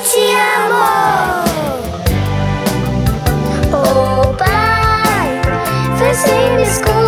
te amo. Oh, pai, vem me esconder.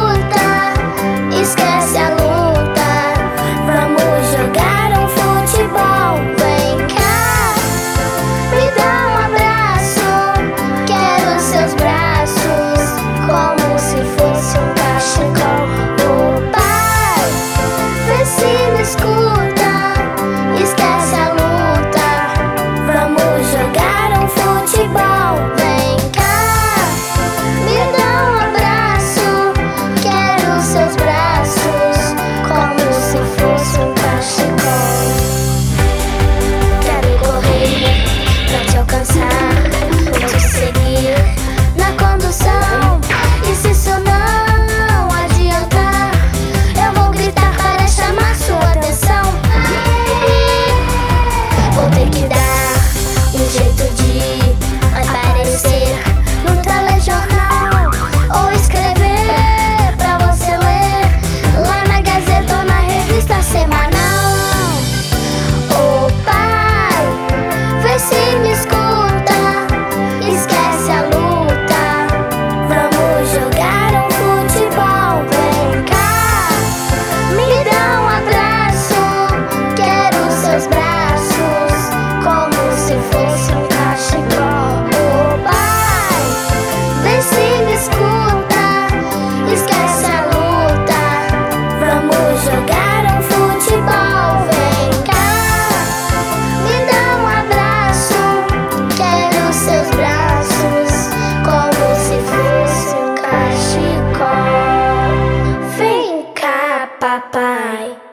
bye bye.